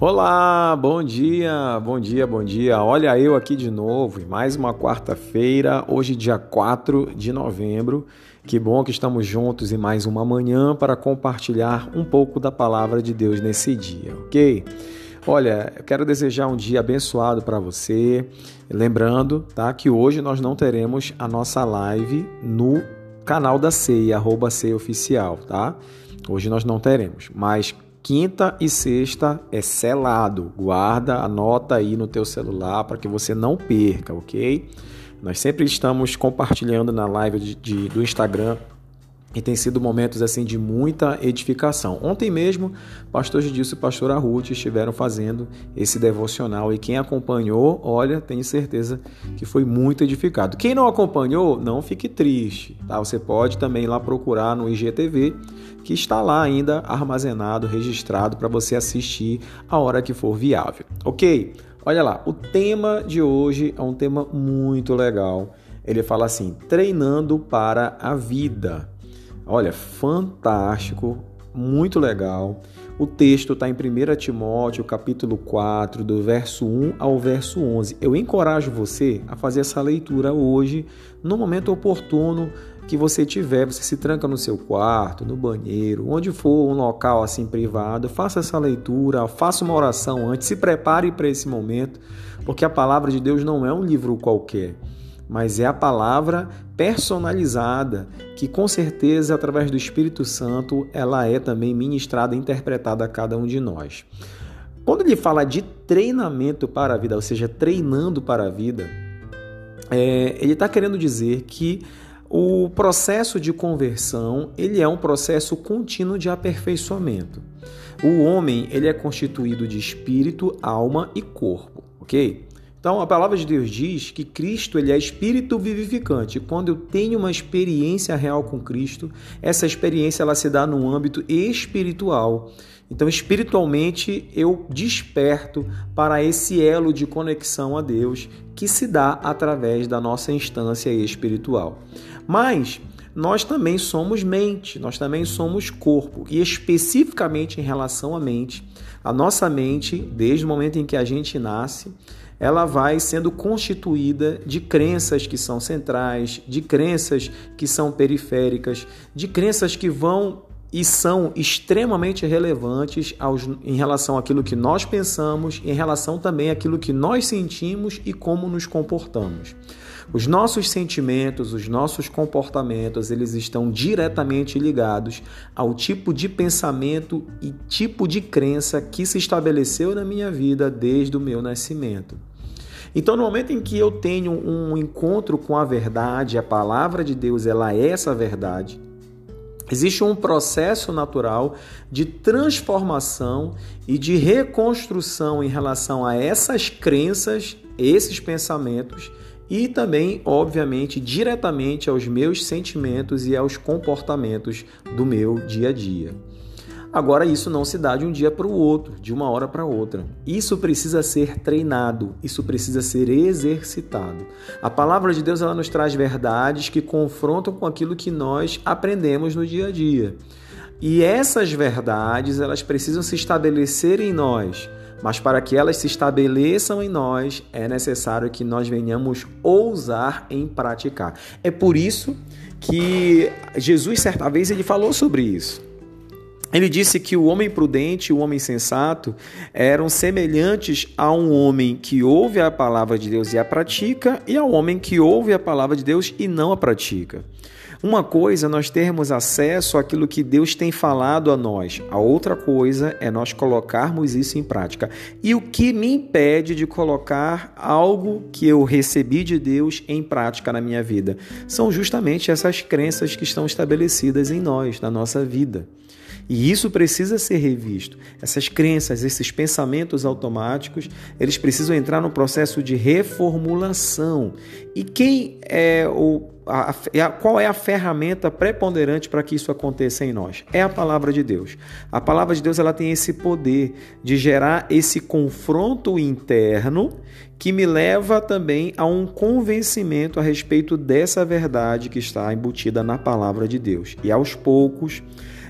Olá, bom dia, bom dia, bom dia. Olha eu aqui de novo, mais uma quarta-feira, hoje dia 4 de novembro. Que bom que estamos juntos em mais uma manhã para compartilhar um pouco da palavra de Deus nesse dia, ok? Olha, eu quero desejar um dia abençoado para você. Lembrando, tá, que hoje nós não teremos a nossa live no canal da CEI, arroba CEI Oficial, tá? Hoje nós não teremos, mas Quinta e sexta é selado. Guarda, anota aí no teu celular para que você não perca, ok? Nós sempre estamos compartilhando na live de, de, do Instagram e tem sido momentos assim de muita edificação. Ontem mesmo, pastor Gidilson e pastora Ruth estiveram fazendo esse devocional e quem acompanhou, olha, tenho certeza que foi muito edificado. Quem não acompanhou, não fique triste, tá? Você pode também ir lá procurar no IGTV, que está lá ainda armazenado, registrado para você assistir a hora que for viável. OK? Olha lá, o tema de hoje é um tema muito legal. Ele fala assim: treinando para a vida. Olha, fantástico, muito legal. O texto está em 1 Timóteo, capítulo 4, do verso 1 ao verso 11. Eu encorajo você a fazer essa leitura hoje, no momento oportuno que você tiver. Você se tranca no seu quarto, no banheiro, onde for um local assim privado, faça essa leitura, faça uma oração antes, se prepare para esse momento, porque a palavra de Deus não é um livro qualquer mas é a palavra personalizada que com certeza através do Espírito Santo ela é também ministrada e interpretada a cada um de nós. Quando ele fala de treinamento para a vida, ou seja, treinando para a vida, é, ele está querendo dizer que o processo de conversão ele é um processo contínuo de aperfeiçoamento. O homem ele é constituído de espírito, alma e corpo, ok? Então, a palavra de Deus diz que Cristo ele é espírito vivificante. Quando eu tenho uma experiência real com Cristo, essa experiência ela se dá no âmbito espiritual. Então, espiritualmente, eu desperto para esse elo de conexão a Deus que se dá através da nossa instância espiritual. Mas nós também somos mente, nós também somos corpo, e especificamente em relação à mente, a nossa mente, desde o momento em que a gente nasce, ela vai sendo constituída de crenças que são centrais, de crenças que são periféricas, de crenças que vão e são extremamente relevantes aos, em relação àquilo que nós pensamos, em relação também àquilo que nós sentimos e como nos comportamos. Os nossos sentimentos, os nossos comportamentos, eles estão diretamente ligados ao tipo de pensamento e tipo de crença que se estabeleceu na minha vida desde o meu nascimento. Então, no momento em que eu tenho um encontro com a verdade, a palavra de Deus, ela é essa verdade. Existe um processo natural de transformação e de reconstrução em relação a essas crenças, esses pensamentos e também, obviamente, diretamente aos meus sentimentos e aos comportamentos do meu dia a dia. Agora, isso não se dá de um dia para o outro, de uma hora para outra. Isso precisa ser treinado, isso precisa ser exercitado. A palavra de Deus ela nos traz verdades que confrontam com aquilo que nós aprendemos no dia a dia. E essas verdades, elas precisam se estabelecer em nós. Mas para que elas se estabeleçam em nós, é necessário que nós venhamos ousar em praticar. É por isso que Jesus certa vez ele falou sobre isso. Ele disse que o homem prudente e o homem sensato eram semelhantes a um homem que ouve a palavra de Deus e a pratica, e ao homem que ouve a palavra de Deus e não a pratica. Uma coisa é nós termos acesso àquilo que Deus tem falado a nós, a outra coisa é nós colocarmos isso em prática. E o que me impede de colocar algo que eu recebi de Deus em prática na minha vida? São justamente essas crenças que estão estabelecidas em nós, na nossa vida. E isso precisa ser revisto. Essas crenças, esses pensamentos automáticos, eles precisam entrar no processo de reformulação. E quem é o a, a, qual é a ferramenta preponderante para que isso aconteça em nós? É a palavra de Deus. A palavra de Deus ela tem esse poder de gerar esse confronto interno que me leva também a um convencimento a respeito dessa verdade que está embutida na palavra de Deus. E aos poucos,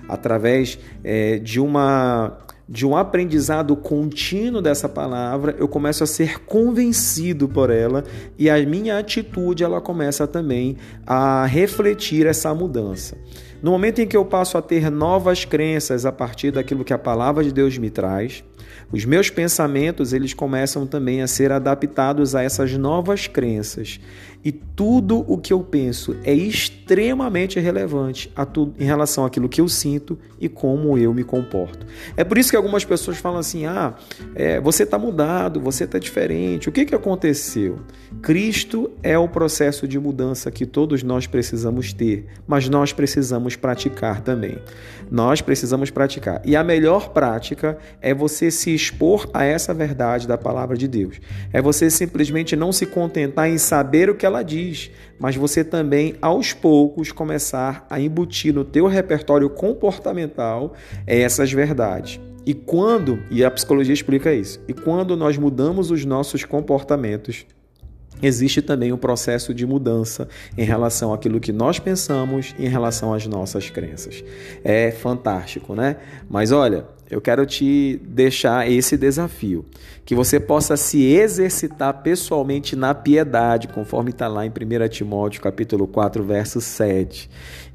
através é, de uma de um aprendizado contínuo dessa palavra, eu começo a ser convencido por ela e a minha atitude ela começa também a refletir essa mudança. No momento em que eu passo a ter novas crenças a partir daquilo que a palavra de Deus me traz, os meus pensamentos eles começam também a ser adaptados a essas novas crenças e tudo o que eu penso é extremamente relevante em relação àquilo que eu sinto e como eu me comporto. É por isso que algumas pessoas falam assim: ah, é, você está mudado, você está diferente. O que, que aconteceu? Cristo é o processo de mudança que todos nós precisamos ter, mas nós precisamos praticar também. Nós precisamos praticar. E a melhor prática é você se expor a essa verdade da palavra de Deus. É você simplesmente não se contentar em saber o que ela diz, mas você também aos poucos começar a embutir no teu repertório comportamental essas verdades. E quando, e a psicologia explica isso, e quando nós mudamos os nossos comportamentos, existe também um processo de mudança em relação àquilo que nós pensamos em relação às nossas crenças. É fantástico, né? Mas olha, eu quero te deixar esse desafio, que você possa se exercitar pessoalmente na piedade, conforme está lá em 1 Timóteo capítulo 4, verso 7,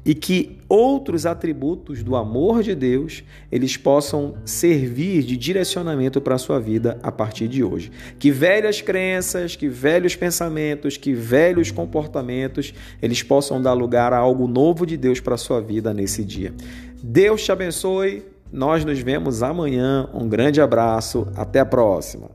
e que outros atributos do amor de Deus, eles possam servir de direcionamento para a sua vida a partir de hoje. Que velhas crenças, que velhos pensamentos, que velhos comportamentos, eles possam dar lugar a algo novo de Deus para a sua vida nesse dia. Deus te abençoe nós nos vemos amanhã. Um grande abraço. Até a próxima.